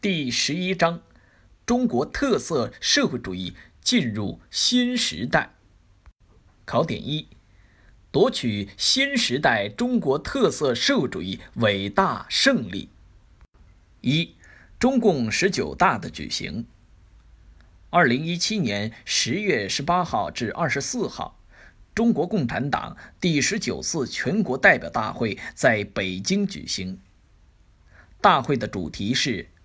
第十一章：中国特色社会主义进入新时代。考点一：夺取新时代中国特色社会主义伟大胜利。一、中共十九大的举行。二零一七年十月十八号至二十四号，中国共产党第十九次全国代表大会在北京举行。大会的主题是“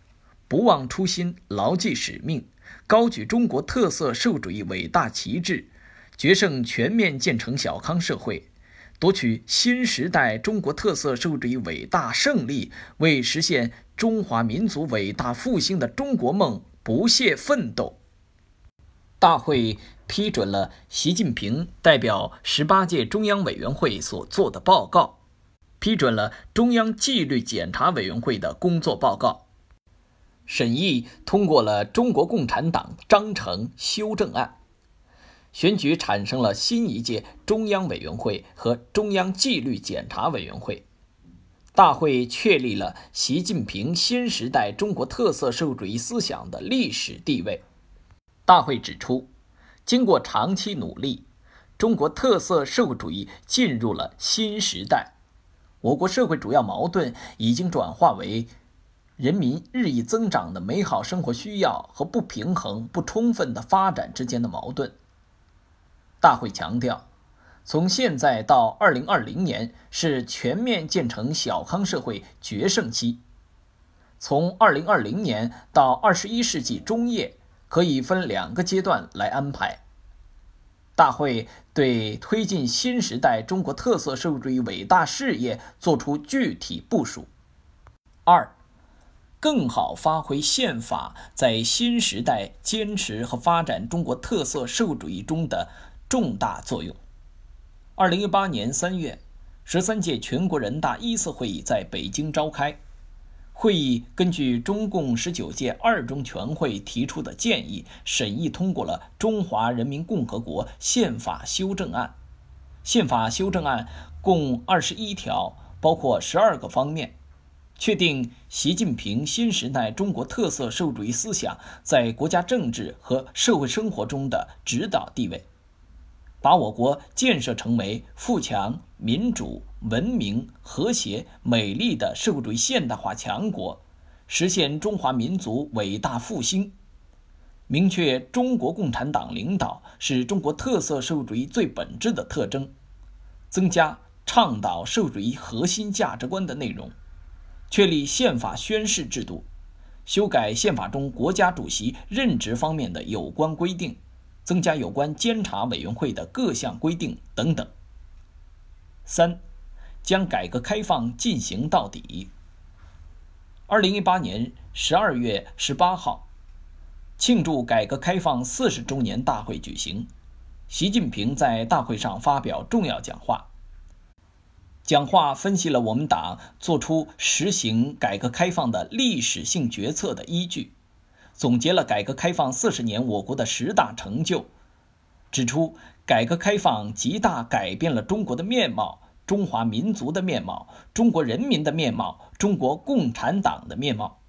不忘初心，牢记使命，高举中国特色社会主义伟大旗帜，决胜全面建成小康社会，夺取新时代中国特色社会主义伟大胜利，为实现中华民族伟大复兴的中国梦不懈奋斗。”大会批准了习近平代表十八届中央委员会所做的报告。批准了中央纪律检查委员会的工作报告，审议通过了中国共产党章程修正案，选举产生了新一届中央委员会和中央纪律检查委员会。大会确立了习近平新时代中国特色社会主义思想的历史地位。大会指出，经过长期努力，中国特色社会主义进入了新时代。我国社会主要矛盾已经转化为人民日益增长的美好生活需要和不平衡不充分的发展之间的矛盾。大会强调，从现在到二零二零年是全面建成小康社会决胜期，从二零二零年到二十一世纪中叶可以分两个阶段来安排。大会对推进新时代中国特色社会主义伟大事业作出具体部署。二，更好发挥宪法在新时代坚持和发展中国特色社会主义中的重大作用。二零一八年三月，十三届全国人大一次会议在北京召开。会议根据中共十九届二中全会提出的建议，审议通过了《中华人民共和国宪法修正案》。宪法修正案共二十一条，包括十二个方面，确定习近平新时代中国特色社会主义思想在国家政治和社会生活中的指导地位。把我国建设成为富强、民主、文明、和谐、美丽的社会主义现代化强国，实现中华民族伟大复兴。明确中国共产党领导是中国特色社会主义最本质的特征，增加倡导社会主义核心价值观的内容，确立宪法宣誓制度，修改宪法中国家主席任职方面的有关规定。增加有关监察委员会的各项规定等等。三，将改革开放进行到底。二零一八年十二月十八号，庆祝改革开放四十周年大会举行，习近平在大会上发表重要讲话。讲话分析了我们党作出实行改革开放的历史性决策的依据。总结了改革开放四十年我国的十大成就，指出改革开放极大改变了中国的面貌、中华民族的面貌、中国人民的面貌、中国共产党的面貌。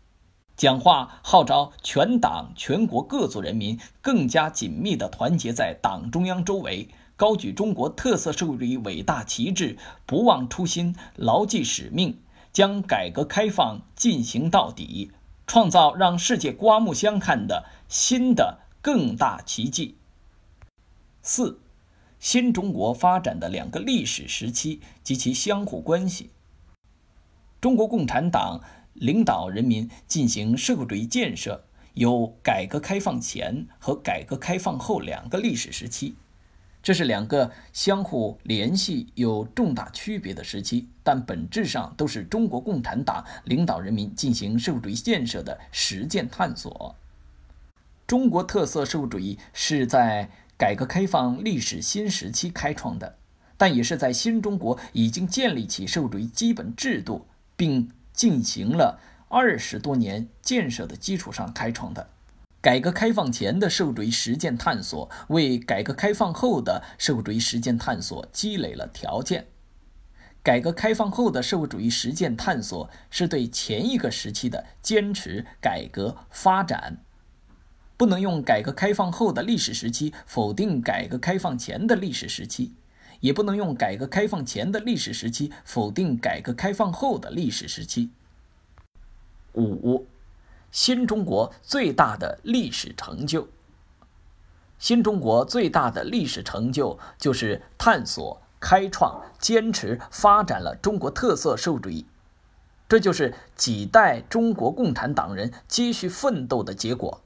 讲话号召全党全国各族人民更加紧密地团结在党中央周围，高举中国特色社会主义伟大旗帜，不忘初心，牢记使命，将改革开放进行到底。创造让世界刮目相看的新的更大奇迹。四，新中国发展的两个历史时期及其相互关系。中国共产党领导人民进行社会主义建设，有改革开放前和改革开放后两个历史时期。这是两个相互联系、有重大区别的时期，但本质上都是中国共产党领导人民进行社会主义建设的实践探索。中国特色社会主义是在改革开放历史新时期开创的，但也是在新中国已经建立起社会主义基本制度并进行了二十多年建设的基础上开创的。改革开放前的社会主义实践探索，为改革开放后的社会主义实践探索积累了条件。改革开放后的社会主义实践探索是对前一个时期的坚持改革发展，不能用改革开放后的历史时期否定改革开放前的历史时期，也不能用改革开放前的历史时期否定改革开放后的历史时期。五，新中国最大的历史成就。新中国最大的历史成就就是探索、开创、坚持、发展了中国特色社会主义，这就是几代中国共产党人继续奋斗的结果。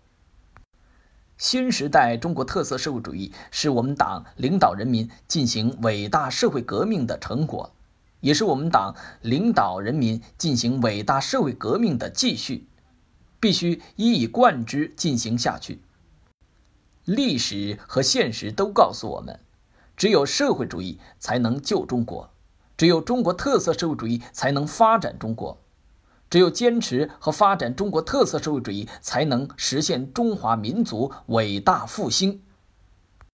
新时代中国特色社会主义是我们党领导人民进行伟大社会革命的成果，也是我们党领导人民进行伟大社会革命的继续，必须一以贯之进行下去。历史和现实都告诉我们，只有社会主义才能救中国，只有中国特色社会主义才能发展中国，只有坚持和发展中国特色社会主义，才能实现中华民族伟大复兴。